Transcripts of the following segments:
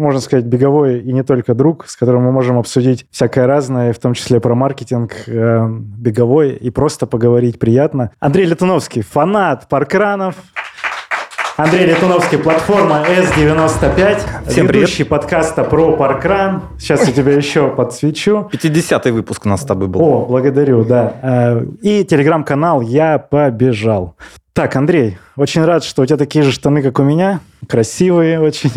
можно сказать, беговой и не только друг, с которым мы можем обсудить всякое разное, в том числе про маркетинг э, беговой, и просто поговорить приятно. Андрей Летуновский, фанат паркранов. Андрей Летуновский, платформа S95, Всем ведущий привет. подкаста про паркран. Сейчас я тебя еще подсвечу. 50-й выпуск у нас с тобой был. О, благодарю, да. Э, и телеграм-канал «Я побежал». Так, Андрей, очень рад, что у тебя такие же штаны, как у меня. Красивые очень.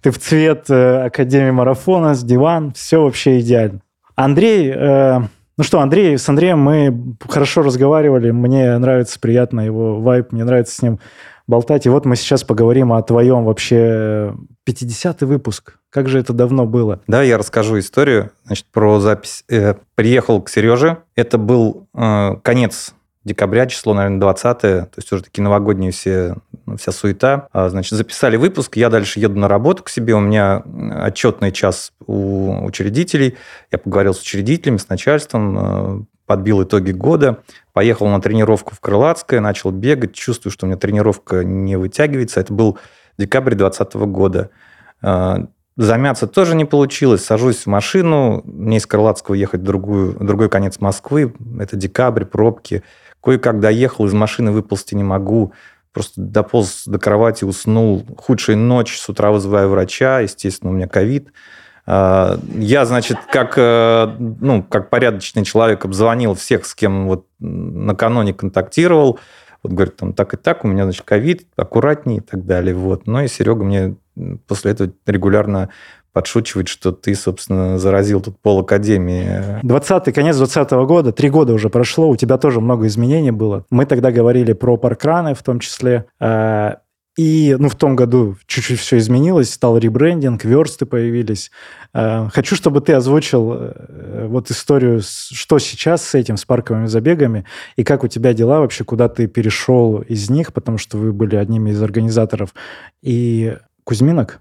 Ты в цвет э, Академии марафона, с диван. Все вообще идеально. Андрей, э, ну что, Андрей, с Андреем мы хорошо разговаривали. Мне нравится приятно его вайп, мне нравится с ним болтать. И вот мы сейчас поговорим о твоем вообще 50-й выпуск. Как же это давно было? Да, я расскажу историю значит, про запись. Э, приехал к Сереже. Это был э, конец декабря, число, наверное, 20 то есть уже такие новогодние все, вся суета. А, значит, записали выпуск, я дальше еду на работу к себе, у меня отчетный час у учредителей, я поговорил с учредителями, с начальством, э, подбил итоги года, поехал на тренировку в Крылатское, начал бегать, чувствую, что у меня тренировка не вытягивается. Это был декабрь 2020 года. А, замяться тоже не получилось. Сажусь в машину, мне из Крылатского ехать в, другую, в другой конец Москвы. Это декабрь, пробки. Кое-как доехал, из машины выползти не могу. Просто дополз до кровати, уснул. Худшая ночь, с утра вызываю врача. Естественно, у меня ковид. А, я, значит, как, э, ну, как порядочный человек обзвонил всех, с кем вот накануне контактировал. Вот говорит, там так и так, у меня, значит, ковид, аккуратнее и так далее. Вот. Ну и Серега мне после этого регулярно подшучивать, что ты, собственно, заразил тут пол академии. 20 конец 20 года, три года уже прошло, у тебя тоже много изменений было. Мы тогда говорили про паркраны в том числе. А, и ну, в том году чуть-чуть все изменилось, стал ребрендинг, версты появились. А, хочу, чтобы ты озвучил э, вот историю, что сейчас с этим, с парковыми забегами, и как у тебя дела вообще, куда ты перешел из них, потому что вы были одними из организаторов. И Кузьминок,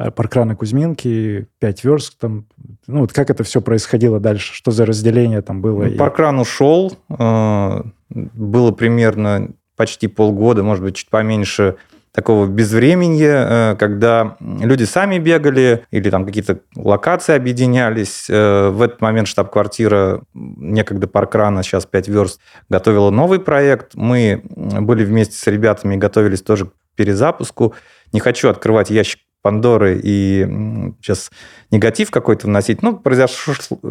Э, паркраны Кузьминки, пять верст, там, ну, вот как это все происходило дальше, что за разделение там было? Ну, паркран ушел, э, было примерно почти полгода, может быть, чуть поменьше такого безвременья, э, когда люди сами бегали или там какие-то локации объединялись. В этот момент штаб-квартира некогда паркрана, сейчас 5 верст, готовила новый проект. Мы были вместе с ребятами, готовились тоже к перезапуску. Не хочу открывать ящик Пандоры и сейчас негатив какой-то вносить. Ну, произош...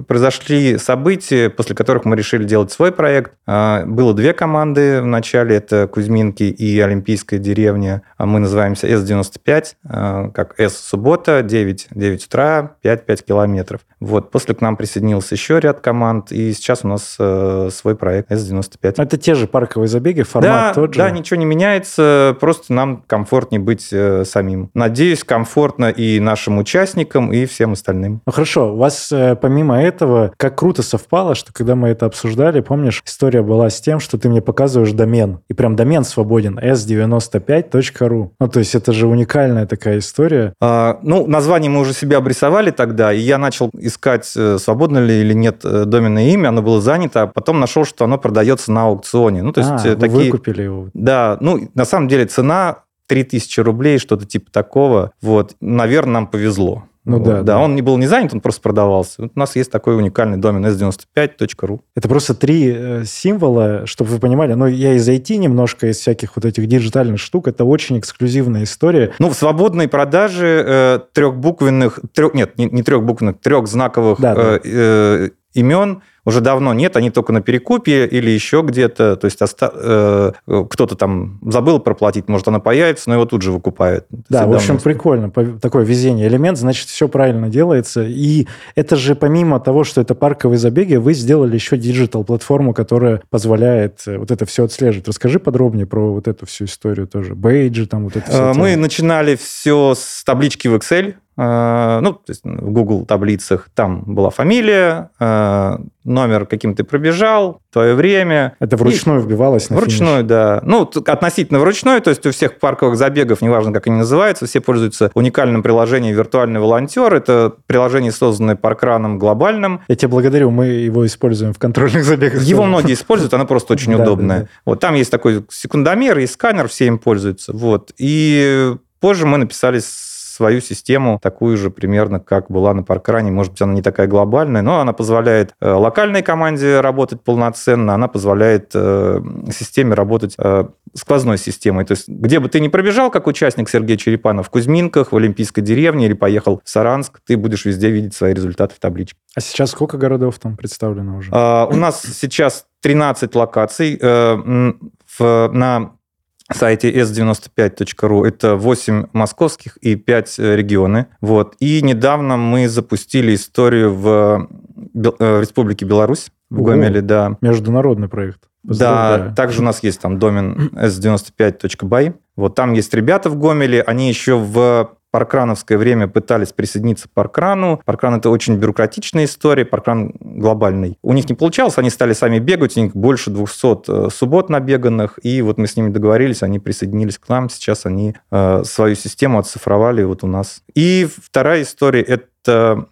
произошли события, после которых мы решили делать свой проект. А, было две команды в начале, это Кузьминки и Олимпийская деревня. А мы называемся С-95, а, как С-суббота, 9, 9 утра, 5-5 километров. Вот, после к нам присоединился еще ряд команд, и сейчас у нас э, свой проект С-95. Это те же парковые забеги, формат да, тот же? Да, ничего не меняется, просто нам комфортнее быть э, самим. Надеюсь, комфортно и нашим участникам, и всем остальным. Ну хорошо, у вас э, помимо этого, как круто совпало, что когда мы это обсуждали, помнишь, история была с тем, что ты мне показываешь домен, и прям домен свободен, s95.ru. Ну то есть это же уникальная такая история. А, ну, название мы уже себе обрисовали тогда, и я начал искать, э, свободно ли или нет э, доменное имя, оно было занято, а потом нашел, что оно продается на аукционе. Ну, то есть а, такие... выкупили его. Да, ну, на самом деле цена 3000 рублей, что-то типа такого. Вот, наверное, нам повезло. Ну вот, да, да. Да, он не был не занят, он просто продавался. Вот у нас есть такой уникальный домен s95.ru. Это просто три э, символа, чтобы вы понимали. Но я из IT немножко, из всяких вот этих диджитальных штук, это очень эксклюзивная история. Ну, в свободной продаже э, трехбуквенных, трех, нет, не, не трехбуквенных, трех знаковых да, э, да. Э, имен уже давно нет, они только на перекупе или еще где-то. То есть оста... э, кто-то там забыл проплатить, может, она появится, но его тут же выкупают. Да, в общем, прикольно. Такое везение элемент, значит, все правильно делается. И это же помимо того, что это парковые забеги, вы сделали еще диджитал-платформу, которая позволяет э, вот это все отслеживать. Расскажи подробнее про вот эту всю историю тоже. Бейджи, там вот это все. Э, мы начинали все с таблички в Excel, э, ну, то есть в Google таблицах, там была фамилия, номер, каким ты пробежал, твое время. Это вручную и... вбивалось на Вручную, финиш. да. Ну, относительно вручную, то есть у всех парковых забегов, неважно, как они называются, все пользуются уникальным приложением «Виртуальный волонтер». Это приложение, созданное паркраном глобальным. Я тебя благодарю, мы его используем в контрольных забегах. Его многие используют, оно просто очень удобное. Вот там есть такой секундомер и сканер, все им пользуются. Вот. И позже мы написали свою систему, такую же примерно, как была на паркране. Может быть, она не такая глобальная, но она позволяет э, локальной команде работать полноценно, она позволяет э, системе работать э, сквозной системой. То есть, где бы ты ни пробежал, как участник Сергей Черепанов, в Кузьминках, в Олимпийской деревне или поехал в Саранск, ты будешь везде видеть свои результаты в табличке. А сейчас сколько городов там представлено уже? А, у нас сейчас 13 локаций. На сайте s95.ru. Это 8 московских и 5 э, регионы. Вот. И недавно мы запустили историю в, в э, Республике Беларусь, в О, Гомеле, да. Международный проект. Да, также у нас есть там домен s95.by. Вот там есть ребята в Гомеле, они еще в паркрановское время пытались присоединиться к паркрану. Паркран – это очень бюрократичная история, паркран глобальный. У них не получалось, они стали сами бегать, у них больше 200 э, суббот набеганных, и вот мы с ними договорились, они присоединились к нам, сейчас они э, свою систему оцифровали вот у нас. И вторая история – это это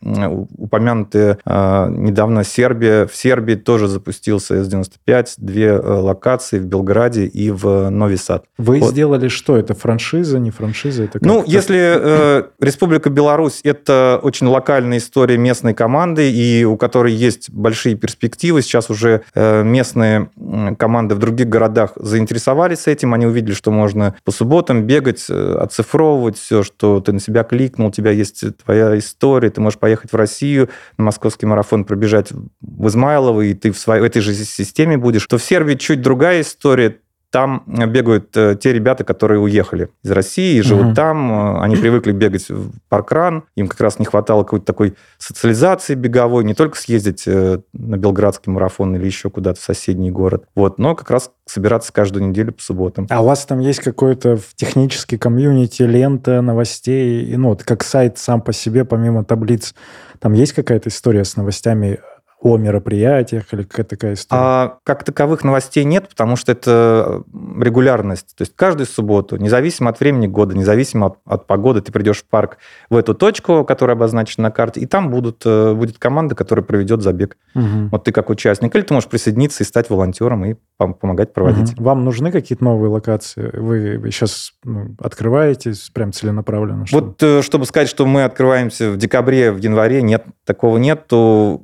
упомянутая э, недавно Сербия. В Сербии тоже запустился С-95, две э, локации в Белграде и в Нови Сад. Вы вот. сделали что? Это франшиза, не франшиза? Это ну, если э, Республика Беларусь – это очень локальная история местной команды, и у которой есть большие перспективы. Сейчас уже э, местные команды в других городах заинтересовались этим, они увидели, что можно по субботам бегать, э, оцифровывать все, что ты на себя кликнул, у тебя есть твоя история, истории. Ты можешь поехать в Россию на московский марафон, пробежать в Измайлово, и ты в, своей, в этой же системе будешь. То в Сербии чуть другая история там бегают э, те ребята, которые уехали из России и живут угу. там. Э, они привыкли бегать в паркран. Им как раз не хватало какой-то такой социализации беговой, не только съездить э, на Белградский марафон или еще куда-то в соседний город. Вот, но как раз собираться каждую неделю по субботам. А у вас там есть какой-то технический комьюнити, лента новостей, ну, вот как сайт сам по себе, помимо таблиц, там есть какая-то история с новостями о мероприятиях или какая-то такая история? А, как таковых новостей нет, потому что это регулярность. То есть каждую субботу, независимо от времени года, независимо от, от погоды, ты придешь в парк в эту точку, которая обозначена на карте, и там будут, э, будет команда, которая проведет забег. Угу. Вот ты как участник. Или ты можешь присоединиться и стать волонтером и помогать проводить. Угу. Вам нужны какие-то новые локации? Вы, сейчас ну, открываетесь прям целенаправленно? Чтобы... Вот э, чтобы сказать, что мы открываемся в декабре, в январе, нет, такого нет. То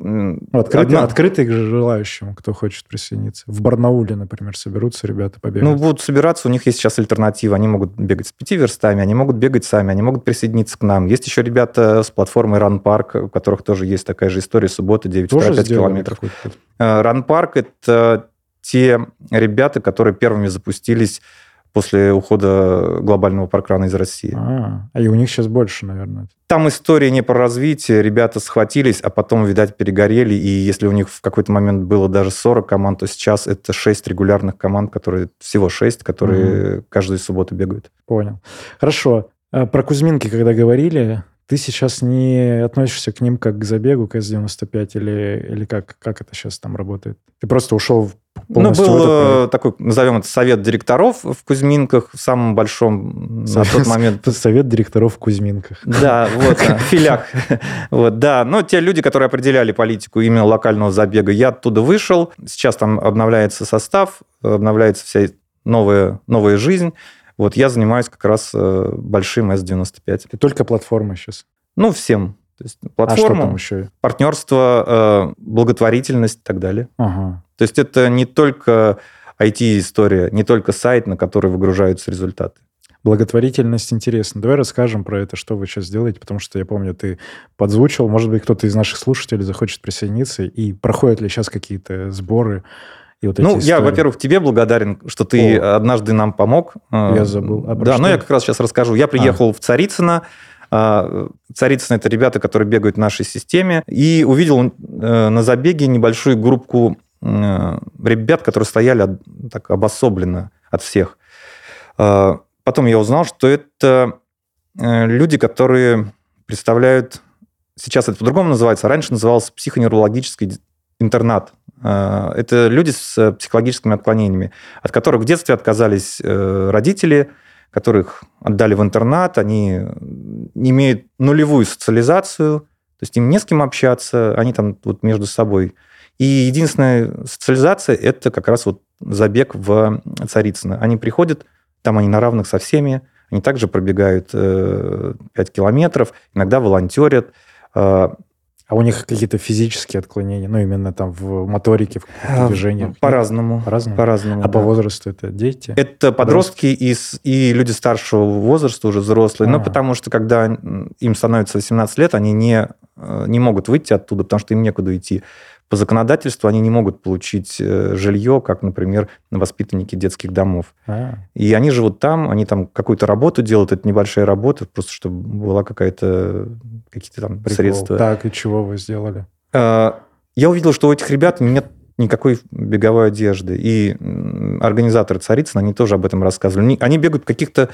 Открытый, Одна... открытый к желающему, кто хочет присоединиться. В Барнауле, например, соберутся ребята побегать. Ну, будут собираться, у них есть сейчас альтернатива. Они могут бегать с пяти верстами, они могут бегать сами, они могут присоединиться к нам. Есть еще ребята с платформой Run Park, у которых тоже есть такая же история, суббота 9,5 километров. Э, Run Park – это те ребята, которые первыми запустились после ухода глобального паркрана из России. А, а и у них сейчас больше, наверное. Там история не про развитие. Ребята схватились, а потом, видать, перегорели. И если у них в какой-то момент было даже 40 команд, то сейчас это 6 регулярных команд, которые всего 6, которые угу. каждую субботу бегают. Понял. Хорошо. А про Кузьминки, когда говорили, ты сейчас не относишься к ним как к забегу к С-95 или, или как, как это сейчас там работает? Ты просто ушел ну, был такой, назовем это, совет директоров в Кузьминках, в самом большом совет, на тот момент. Совет директоров в Кузьминках. Да, вот, в филях. Вот, да, но те люди, которые определяли политику именно локального забега, я оттуда вышел. Сейчас там обновляется состав, обновляется вся новая, новая жизнь. Вот я занимаюсь как раз э, большим S95. Ты только платформа сейчас? Ну, всем. То есть платформа, а что там еще? партнерство, э, благотворительность и так далее. Ага. То есть это не только IT-история, не только сайт, на который выгружаются результаты. Благотворительность интересно. Давай расскажем про это, что вы сейчас делаете, потому что я помню, ты подзвучил, может быть, кто-то из наших слушателей захочет присоединиться, и проходят ли сейчас какие-то сборы, и вот ну, я, во-первых, тебе благодарен, что ты О. однажды нам помог. Я э, забыл. А да, но я как раз сейчас расскажу. Я приехал а. в Царицыно. А, Царицыно – это ребята, которые бегают в нашей системе. И увидел э, на забеге небольшую группу э, ребят, которые стояли так обособленно от всех. Потом я узнал, что это люди, которые представляют... Сейчас это по-другому называется. Раньше называлось психоневрологической интернат. Это люди с психологическими отклонениями, от которых в детстве отказались родители, которых отдали в интернат, они имеют нулевую социализацию, то есть им не с кем общаться, они там вот между собой. И единственная социализация – это как раз вот забег в Царицыно. Они приходят, там они на равных со всеми, они также пробегают 5 э, километров, иногда волонтерят. А, у них какие-то физические отклонения, ну, именно там в моторике, в а, движениях? По-разному. По-разному? По-разному, А да. по возрасту это дети? Это подростки и, и люди старшего возраста, уже взрослые. А. Но потому что, когда им становится 18 лет, они не, э, не могут выйти оттуда, потому что им некуда идти по законодательству они не могут получить э, жилье, как, например, воспитанники детских домов. А. И они живут там, они там какую-то работу делают, это небольшая работа, просто чтобы была какая-то какие-то там Прикол. средства. Так, и чего вы сделали? А, я увидел, что у этих ребят нет никакой беговой одежды. И организаторы Царицына, они тоже об этом рассказывали. Они бегают в каких-то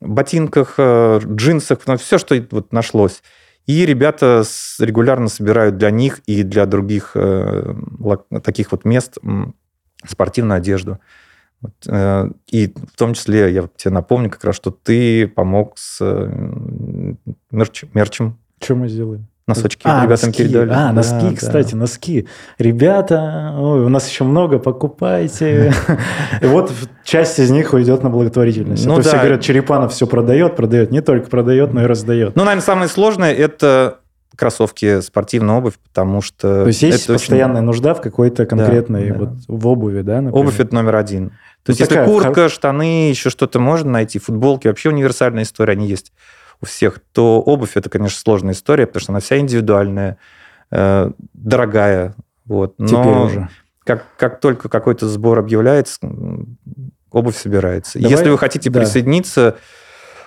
ботинках, э, джинсах, все, что вот нашлось. И ребята регулярно собирают для них и для других э, таких вот мест спортивную одежду. Э, и в том числе, я тебе напомню как раз, что ты помог с э, мерч, мерчем. Что мы сделаем? Носочки а, ребятам носки. передали. А, носки, да, кстати, да. носки. Ребята, ой, у нас еще много, покупайте. И вот часть из них уйдет на благотворительность. Ну, все говорят, Черепанов все продает, продает. Не только продает, но и раздает. Ну, наверное, самое сложное – это кроссовки, спортивная обувь, потому что... То есть есть постоянная нужда в какой-то конкретной, вот в обуви, да, Обувь – это номер один. То есть если куртка, штаны, еще что-то можно найти, футболки, вообще универсальная история, они есть у всех, то обувь это, конечно, сложная история, потому что она вся индивидуальная, э, дорогая. Вот. Но Теперь уже. Как, как только какой-то сбор объявляется, обувь собирается. Давай, Если вы хотите да. присоединиться,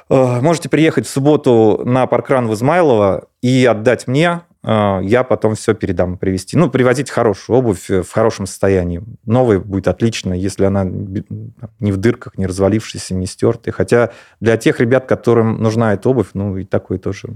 э, можете приехать в субботу на паркран в Измайлово и отдать мне я потом все передам привезти. Ну, привозить хорошую обувь э, в хорошем состоянии. Новая будет отлично, если она не в дырках, не развалившаяся, не стертая. Хотя для тех ребят, которым нужна эта обувь, ну, и такой тоже.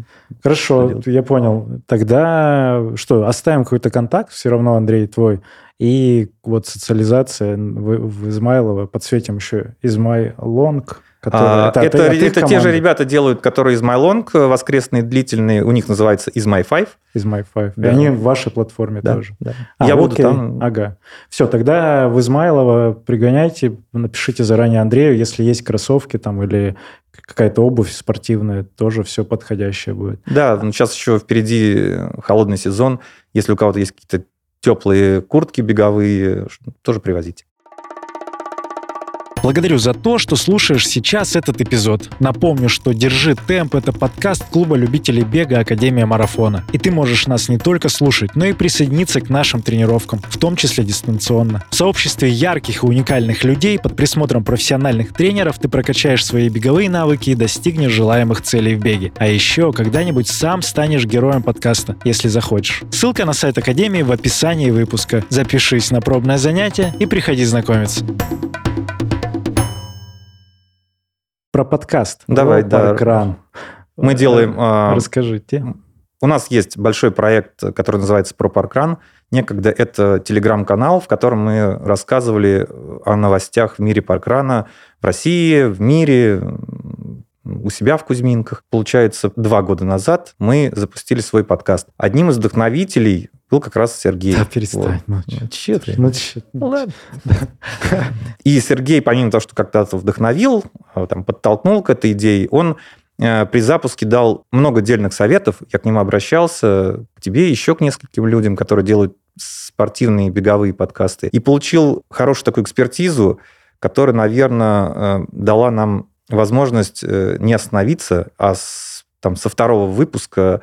Хорошо, я понял. Тогда что, оставим какой-то контакт, все равно, Андрей, твой. И вот социализация в, в Измайлово, подсветим еще Измайлонг, Которые, а, это это, это, это те же ребята делают, которые из MyLong, э, воскресные, длительные, у них называется из My Five. Из My Five. Да. И они в вашей платформе да, тоже. Да. А, Я окей. буду там. Ага. Все, тогда в Измайлово пригоняйте, напишите заранее Андрею, если есть кроссовки там или какая-то обувь спортивная, тоже все подходящее будет. Да, ну, сейчас еще впереди холодный сезон. Если у кого-то есть какие-то теплые куртки беговые, тоже привозите. Благодарю за то, что слушаешь сейчас этот эпизод. Напомню, что «Держи темп» — это подкаст клуба любителей бега Академия Марафона. И ты можешь нас не только слушать, но и присоединиться к нашим тренировкам, в том числе дистанционно. В сообществе ярких и уникальных людей под присмотром профессиональных тренеров ты прокачаешь свои беговые навыки и достигнешь желаемых целей в беге. А еще когда-нибудь сам станешь героем подкаста, если захочешь. Ссылка на сайт Академии в описании выпуска. Запишись на пробное занятие и приходи знакомиться про подкаст. Давай, да. Экран. Мы делаем... А, Расскажите. У нас есть большой проект, который называется про паркран. Некогда это телеграм-канал, в котором мы рассказывали о новостях в мире паркрана в России, в мире, у себя в Кузьминках. Получается, два года назад мы запустили свой подкаст. Одним из вдохновителей был как раз Сергей. Да, перестань. Вот. Ну, че ты? Ну, че? Ну, ладно. И Сергей, помимо того, что когда-то вдохновил, а, там, подтолкнул к этой идее, он э, при запуске дал много дельных советов. Я к нему обращался, к тебе, еще к нескольким людям, которые делают спортивные беговые подкасты. И получил хорошую такую экспертизу, которая, наверное, э, дала нам возможность э, не остановиться, а с, там, со второго выпуска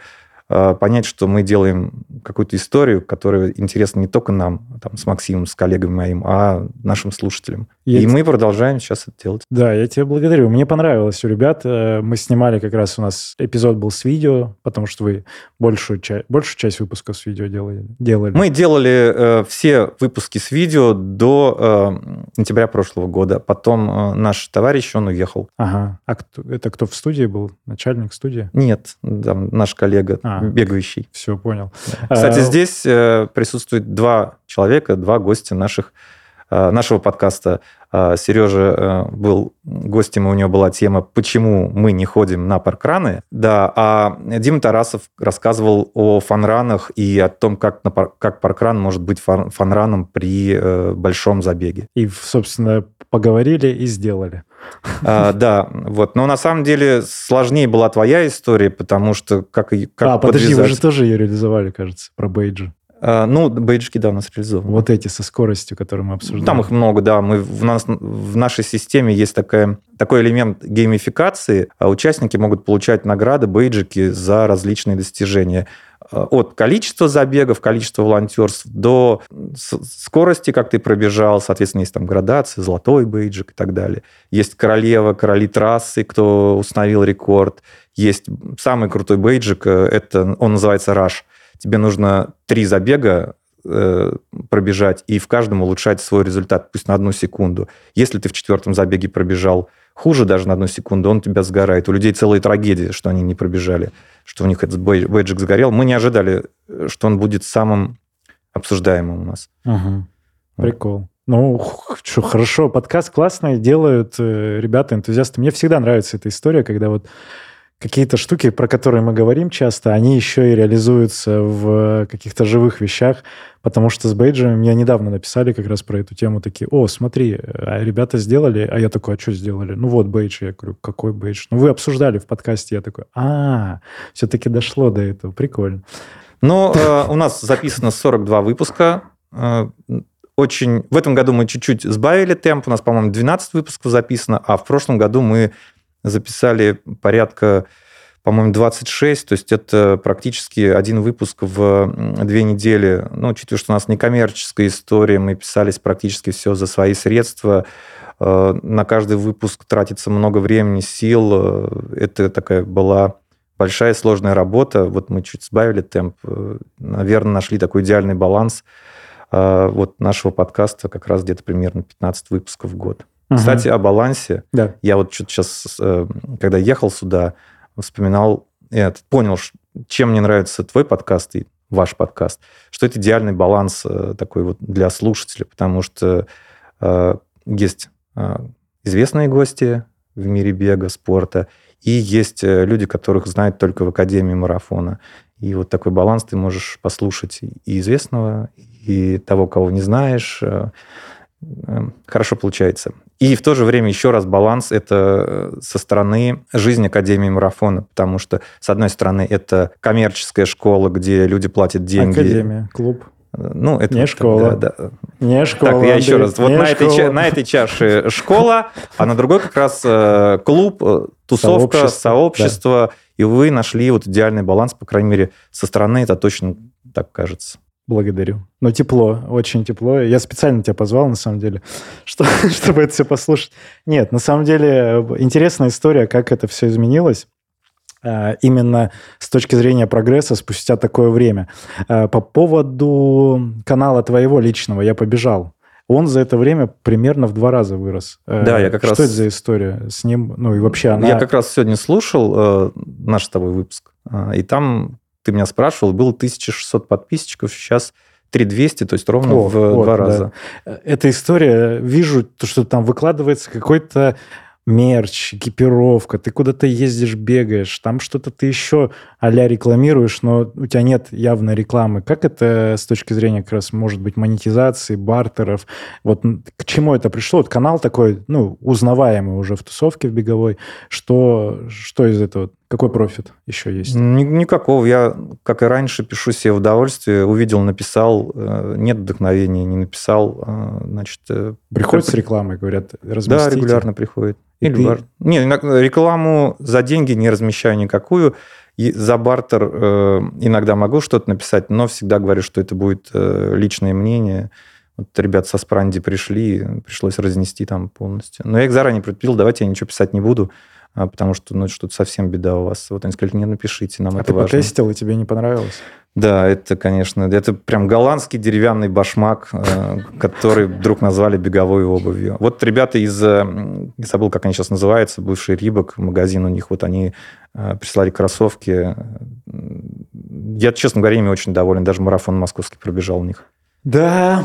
понять, что мы делаем какую-то историю, которая интересна не только нам, там, с Максимом, с коллегами моим, а нашим слушателям. Я и т... мы продолжаем сейчас это делать. Да, я тебя благодарю. Мне понравилось у ребят. Э, мы снимали как раз у нас эпизод был с видео, потому что вы большую, часть, большую часть выпусков с видео делали. делали. Мы делали э, все выпуски с видео до э, сентября прошлого года. Потом э, наш товарищ, он уехал. Ага. А кто, это кто в студии был? Начальник студии? Нет, там наш коллега. А, а, бегающий. Все, понял. Кстати, а, здесь э, присутствует два человека, два гостя наших Э, нашего подкаста. Э, Сережа э, был гостем, и у него была тема «Почему мы не ходим на паркраны?». Да, а Дима Тарасов рассказывал о фанранах и о том, как, на пар, как паркран может быть фанраном при большом забеге. И, собственно, поговорили и сделали. А, да, вот. Но на самом деле сложнее была твоя история, потому что как, как А, подожди, вы же тоже ее реализовали, кажется, про бейджи. А, ну, бейджики, да, у нас реализованы. Вот эти со скоростью, которые мы обсуждали. Там их много, да. Мы, в, нас, в нашей системе есть такая, такой элемент геймификации. А участники могут получать награды, бейджики за различные достижения. А, от количества забегов, количества волонтерств до скорости, как ты пробежал. Соответственно, есть там градации, золотой бейджик и так далее. Есть королева, короли трассы, кто установил рекорд. Есть самый крутой бейджик, э, это, он называется Rush – тебе нужно три забега э, пробежать и в каждом улучшать свой результат, пусть на одну секунду. Если ты в четвертом забеге пробежал хуже даже на одну секунду, он тебя сгорает. У людей целая трагедия, что они не пробежали, что у них этот бейджик сгорел. Мы не ожидали, что он будет самым обсуждаемым у нас. Угу. Прикол. Ну, что, хорошо, подкаст классный, делают э, ребята, энтузиасты. Мне всегда нравится эта история, когда вот какие-то штуки, про которые мы говорим часто, они еще и реализуются в каких-то живых вещах, потому что с бейджами мне недавно написали как раз про эту тему, такие, о, смотри, а ребята сделали, а я такой, а что сделали? Ну вот бейдж, я говорю, какой бейдж? Ну вы обсуждали в подкасте, я такой, а, все-таки дошло до этого, прикольно. Ну, э, у нас записано 42 выпуска, э, очень... В этом году мы чуть-чуть сбавили темп, у нас, по-моему, 12 выпусков записано, а в прошлом году мы записали порядка, по-моему, 26, то есть это практически один выпуск в две недели. Ну, учитывая, что у нас некоммерческая история, мы писались практически все за свои средства, э, на каждый выпуск тратится много времени, сил. Э, это такая была большая сложная работа. Вот мы чуть сбавили темп. Э, Наверное, нашли такой идеальный баланс вот нашего подкаста как раз где-то примерно 15 выпусков в год. Угу. Кстати, о балансе. Да. Я вот что-то сейчас, э, когда ехал сюда, вспоминал, я понял, чем мне нравится твой подкаст и ваш подкаст, что это идеальный баланс э, такой вот для слушателя, потому что э, есть известные гости в мире бега, спорта, и есть люди, которых знают только в Академии марафона. И вот такой баланс ты можешь послушать и известного, и того, кого не знаешь. Хорошо получается. И в то же время еще раз баланс это э, со стороны жизни Академии марафона, потому что, с одной стороны, это коммерческая школа, где люди платят деньги. Академия, клуб. Э, ну, это не вот, школа. Да, да. Не школа. Так, я еще раз. Вот на этой, на этой чаше школа, а на другой как раз э, клуб, тусовка, сообщество. сообщество да. И вы нашли вот идеальный баланс, по крайней мере, со стороны это точно так кажется. Благодарю. Но тепло, очень тепло. Я специально тебя позвал, на самом деле, что, чтобы это все послушать. Нет, на самом деле интересная история, как это все изменилось а, именно с точки зрения прогресса спустя такое время. А, по поводу канала твоего личного «Я побежал». Он за это время примерно в два раза вырос. А, да, я как Что раз... это за история с ним? Ну и вообще она... Я как раз сегодня слушал э, наш с тобой выпуск, и там ты меня спрашивал, было 1600 подписчиков, сейчас 3200, то есть ровно О, в вот, два да. раза. Эта история, вижу, то, что там выкладывается какой-то мерч, экипировка, ты куда-то ездишь, бегаешь, там что-то ты еще а рекламируешь, но у тебя нет явной рекламы. Как это с точки зрения как раз, может быть, монетизации, бартеров? Вот к чему это пришло? Вот канал такой, ну, узнаваемый уже в тусовке в беговой. Что, что из этого? Какой профит еще есть? Никакого. Я, как и раньше, пишу себе в удовольствие. Увидел, написал. Э, нет вдохновения, не написал. Э, значит, э, Приходит с рекламой, говорят, разместите. Да, регулярно приходит. Или ты... бар... Не, рекламу за деньги не размещаю никакую. И за бартер э, иногда могу что-то написать, но всегда говорю, что это будет э, личное мнение. Вот ребят со Спранди пришли, пришлось разнести там полностью. Но я их заранее предупредил, давайте я ничего писать не буду, а, потому что ну, что-то совсем беда у вас. Вот они сказали, не напишите, нам а это ты важно. потестил, и тебе не понравилось? Да, это, конечно, это прям голландский деревянный башмак, э, который вдруг назвали беговой обувью. Вот ребята из, э, не забыл, как они сейчас называются, бывший Рибок, магазин у них, вот они э, прислали кроссовки я, честно говоря, ими очень доволен. Даже марафон московский пробежал у них. Да,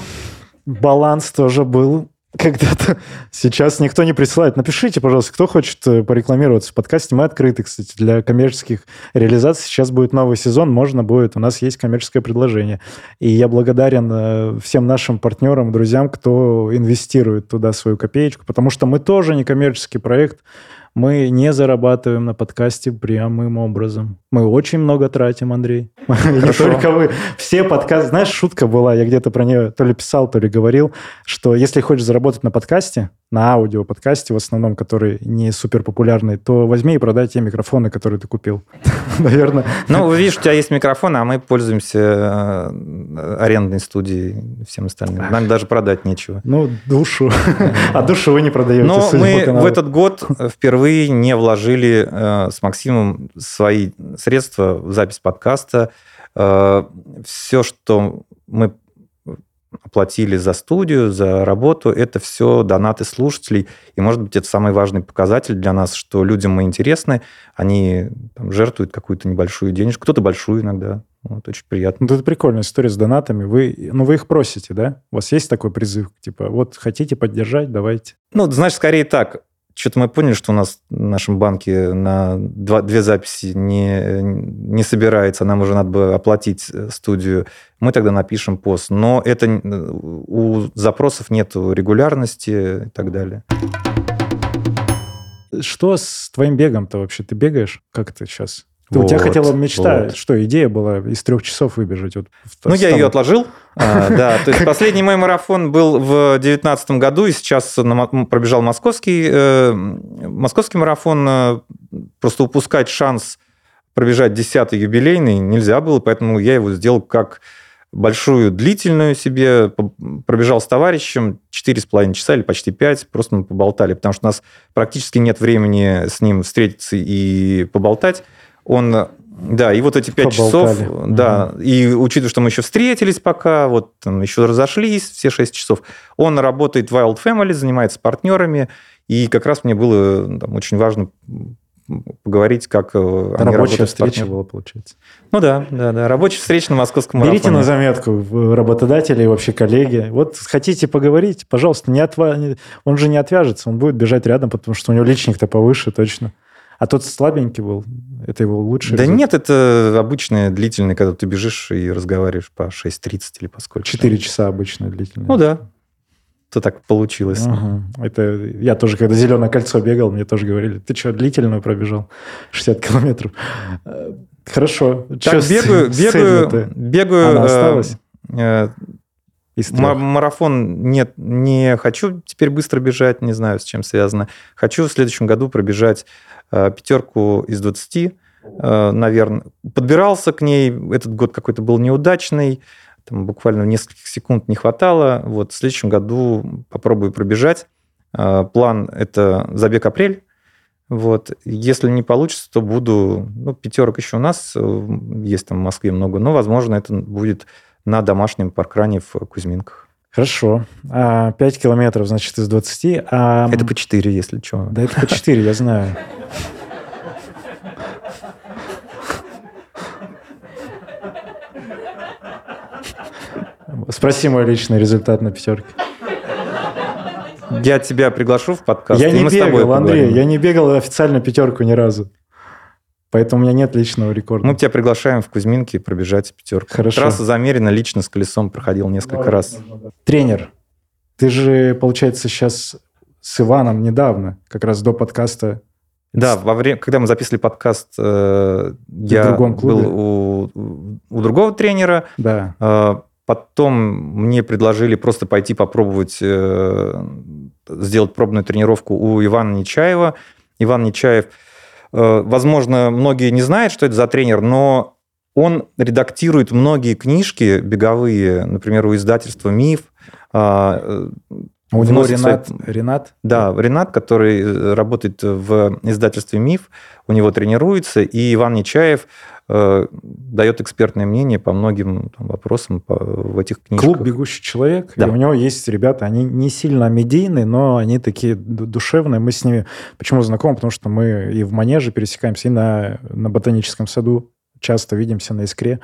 баланс тоже был когда-то. Сейчас никто не присылает. Напишите, пожалуйста, кто хочет э, порекламироваться в подкасте. Мы открыты, кстати, для коммерческих реализаций. Сейчас будет новый сезон, можно будет. У нас есть коммерческое предложение. И я благодарен э, всем нашим партнерам, друзьям, кто инвестирует туда свою копеечку, потому что мы тоже не коммерческий проект. Мы не зарабатываем на подкасте прямым образом. Мы очень много тратим, Андрей. Не только вы. Все подкасты... Знаешь, шутка была, я где-то про нее то ли писал, то ли говорил, что если хочешь заработать на подкасте, на аудио-подкасте в основном, который не супер популярный, то возьми и продай те микрофоны, которые ты купил. Наверное. Ну, видишь, у тебя есть микрофон, а мы пользуемся э, арендной студией всем остальным. Нам даже продать нечего. Ну, душу. А душу вы не продаете. Но мы в этот год впервые не вложили э, с Максимом свои средства в запись подкаста. Э, Все, что мы оплатили за студию, за работу, это все донаты слушателей. И, может быть, это самый важный показатель для нас, что людям мы интересны, они там, жертвуют какую-то небольшую денежку, кто-то большую иногда. Вот, очень приятно. Ну, это прикольная история с донатами. Вы, ну, вы их просите, да? У вас есть такой призыв? Типа, вот хотите поддержать, давайте. Ну, знаешь, скорее так. Что-то мы поняли, что у нас в нашем банке на два, две записи не, не собирается, нам уже надо бы оплатить э, студию. Мы тогда напишем пост. Но это у запросов нет регулярности и так далее. Что с твоим бегом-то вообще? Ты бегаешь? Как ты сейчас? Вот, у тебя хотела мечта, вот. что идея была из трех часов выбежать? Вот, ну, я ее отложил. а, да, то есть последний мой марафон был в 2019 году, и сейчас пробежал московский, э, московский марафон. Э, просто упускать шанс пробежать 10-й юбилейный нельзя было, поэтому я его сделал как большую длительную себе, пробежал с товарищем 4,5 часа или почти 5, просто мы поболтали, потому что у нас практически нет времени с ним встретиться и поболтать он да, и вот эти пять часов, да, угу. и учитывая, что мы еще встретились пока, вот там еще разошлись все шесть часов, он работает в Wild Family, занимается партнерами, и как раз мне было там, очень важно поговорить, как э, они Рабочая встреча была, получается. Ну да, да, да. Рабочая встреча на московском Берите марафоне. на заметку работодатели и вообще коллеги. Вот хотите поговорить, пожалуйста, не отва... он же не отвяжется, он будет бежать рядом, потому что у него личник-то повыше точно. А тот слабенький был, это его лучший Да результат? нет, это обычный длительный, когда ты бежишь и разговариваешь по 6.30 или по сколько. 4 часа обычно длительный. Ну да, то так получилось. Угу. Это я тоже, когда «Зеленое кольцо» бегал, мне тоже говорили, ты что, длительную пробежал? 60 километров. Хорошо. Так, что бегаю, с, бегаю, с бегаю. Она э, осталась? Э, Марафон нет, не хочу теперь быстро бежать, не знаю, с чем связано. Хочу в следующем году пробежать Э, пятерку из 20, э, наверное. Подбирался к ней, этот год какой-то был неудачный, там буквально нескольких секунд не хватало. Вот в следующем году попробую пробежать. Э, план – это забег апрель. Вот. Если не получится, то буду... Ну, пятерок еще у нас есть там в Москве много, но, возможно, это будет на домашнем паркране в Кузьминках. Хорошо. А 5 километров, значит, из 20. А... Это по 4, если что. Да, это по 4, я знаю. Спроси мой личный результат на пятерке. Я тебя приглашу в подкаст. Я не бегал, Андрей, я не бегал официально пятерку ни разу. Поэтому у меня нет личного рекорда. Мы тебя приглашаем в Кузьминки пробежать пятерку. Хорошо. Трасса замерена, лично с колесом проходил несколько можно, раз. Можно, да. Тренер, ты же, получается, сейчас с Иваном недавно, как раз до подкаста. Да, во время, когда мы записывали подкаст, э, я был у, у другого тренера. Да. Э, потом мне предложили просто пойти попробовать э, сделать пробную тренировку у Ивана Нечаева. Иван Нечаев – возможно, многие не знают, что это за тренер, но он редактирует многие книжки беговые, например, у издательства «Миф». А, э, у него Ренат, свои... Ренат? Да, Ренат, который э, работает в издательстве «Миф», у него тренируется, и Иван Нечаев э, дает экспертное мнение по многим там, вопросам по, в этих книжках. Клуб «Бегущий человек», да. и у него есть ребята, они не сильно медийные, но они такие душевные. Мы с ними почему знакомы? Потому что мы и в Манеже пересекаемся, и на, на Ботаническом саду часто видимся на «Искре».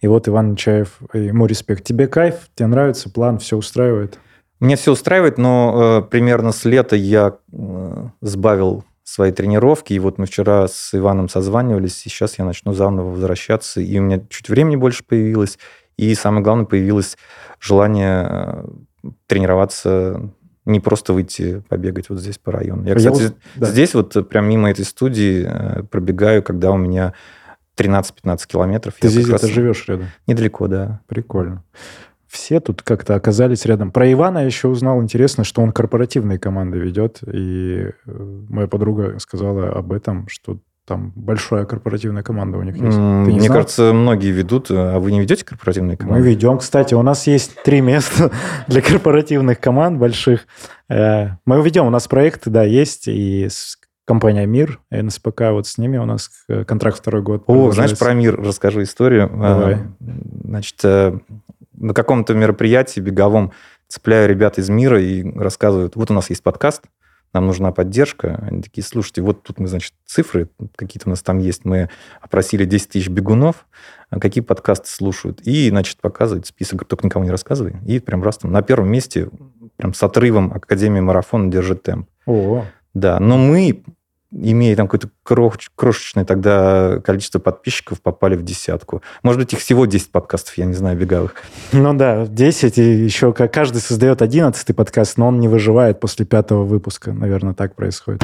И вот Иван Нечаев, ему респект. Тебе кайф, тебе нравится план, все устраивает? Мне все устраивает, но э, примерно с лета я э, сбавил свои тренировки, и вот мы вчера с Иваном созванивались, и сейчас я начну заново возвращаться, и у меня чуть времени больше появилось, и самое главное, появилось желание э, тренироваться не просто выйти побегать вот здесь по району. Я, кстати, я, да. здесь вот прям мимо этой студии э, пробегаю, когда у меня 13-15 километров. Ты здесь где-то живешь рядом? Недалеко, да. Прикольно все тут как-то оказались рядом. Про Ивана я еще узнал, интересно, что он корпоративные команды ведет, и э, моя подруга сказала об этом, что там большая корпоративная команда у них есть. Мне знал? кажется, многие ведут, а вы не ведете корпоративные команды? Мы ведем. Кстати, у нас есть три места для корпоративных команд больших. Э, мы ведем, у нас проекты, да, есть, и компания «Мир», НСПК, вот с ними у нас э, контракт второй год. О, знаешь, про «Мир» расскажу историю. Давай. Значит, на каком-то мероприятии беговом цепляю ребят из мира и рассказывают, вот у нас есть подкаст, нам нужна поддержка. Они такие, слушайте, вот тут мы, значит, цифры какие-то у нас там есть. Мы опросили 10 тысяч бегунов, а какие подкасты слушают. И, значит, показывает список, только никому не рассказывай. И прям раз там на первом месте, прям с отрывом Академии марафона держит темп. О. Да, но мы имея там какое-то крош, крошечное тогда количество подписчиков, попали в десятку. Может быть, их всего 10 подкастов, я не знаю, беговых. Ну да, 10, и еще каждый создает 11 подкаст, но он не выживает после пятого выпуска. Наверное, так происходит.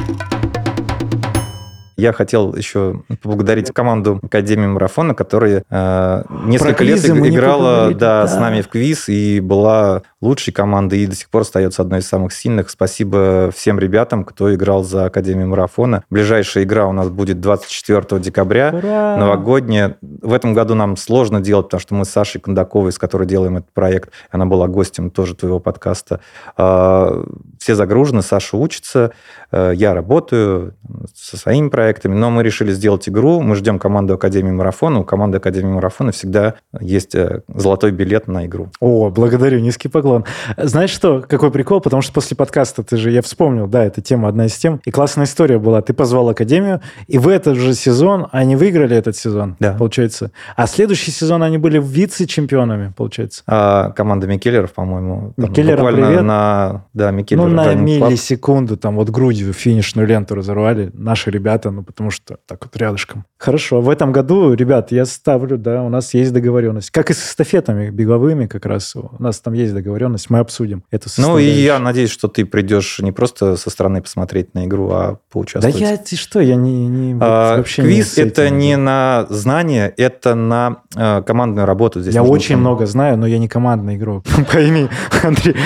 Я хотел еще поблагодарить команду Академии марафона, которая э, несколько лет играла да, да. с нами в квиз и была лучшей командой и до сих пор остается одной из самых сильных. Спасибо всем ребятам, кто играл за Академию марафона. Ближайшая игра у нас будет 24 декабря, Ура! новогодняя. В этом году нам сложно делать, потому что мы с Сашей Кондаковой, с которой делаем этот проект, она была гостем тоже твоего подкаста. Э, все загружены, Саша учится, э, я работаю со своими проектами но мы решили сделать игру. Мы ждем команду Академии Марафона. У команды Академии Марафона всегда есть э, золотой билет на игру. О, благодарю, низкий поклон. Знаешь что, какой прикол? Потому что после подкаста ты же, я вспомнил, да, эта тема одна из тем. И классная история была. Ты позвал Академию, и в этот же сезон они выиграли этот сезон, да. получается. А следующий сезон они были вице-чемпионами, получается. А, команда Микеллеров, по-моему. Микеллеров, привет. на... Да, Микеллеров. Ну, на миллисекунду, там вот грудью финишную ленту разорвали наши ребята, ну, потому что так вот рядышком. Хорошо, в этом году, ребят, я ставлю, да, у нас есть договоренность. Как и с эстафетами беговыми как раз. У нас там есть договоренность, мы обсудим эту Ну, и я надеюсь, что ты придешь не просто со стороны посмотреть на игру, а поучаствовать. Да я, ты что, я не... не а, вообще квиз не это не на знание, это на э, командную работу. Здесь я очень много много знаю, но я не командный игрок. Пойми, Андрей.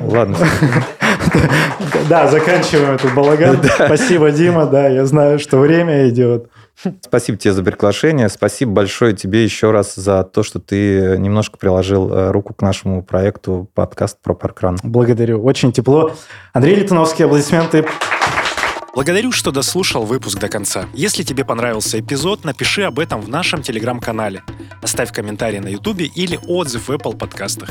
Ладно. Да, заканчиваем этот балаган. Спасибо, Дима. Да, я знаю, что время идет. Спасибо тебе за приглашение. Спасибо большое тебе еще раз за то, что ты немножко приложил э, руку к нашему проекту подкаст про паркран. Благодарю. Очень тепло. Андрей Литуновский, аплодисменты. Благодарю, что дослушал выпуск до конца. Если тебе понравился эпизод, напиши об этом в нашем телеграм-канале. Оставь комментарий на ютубе или отзыв в Apple подкастах.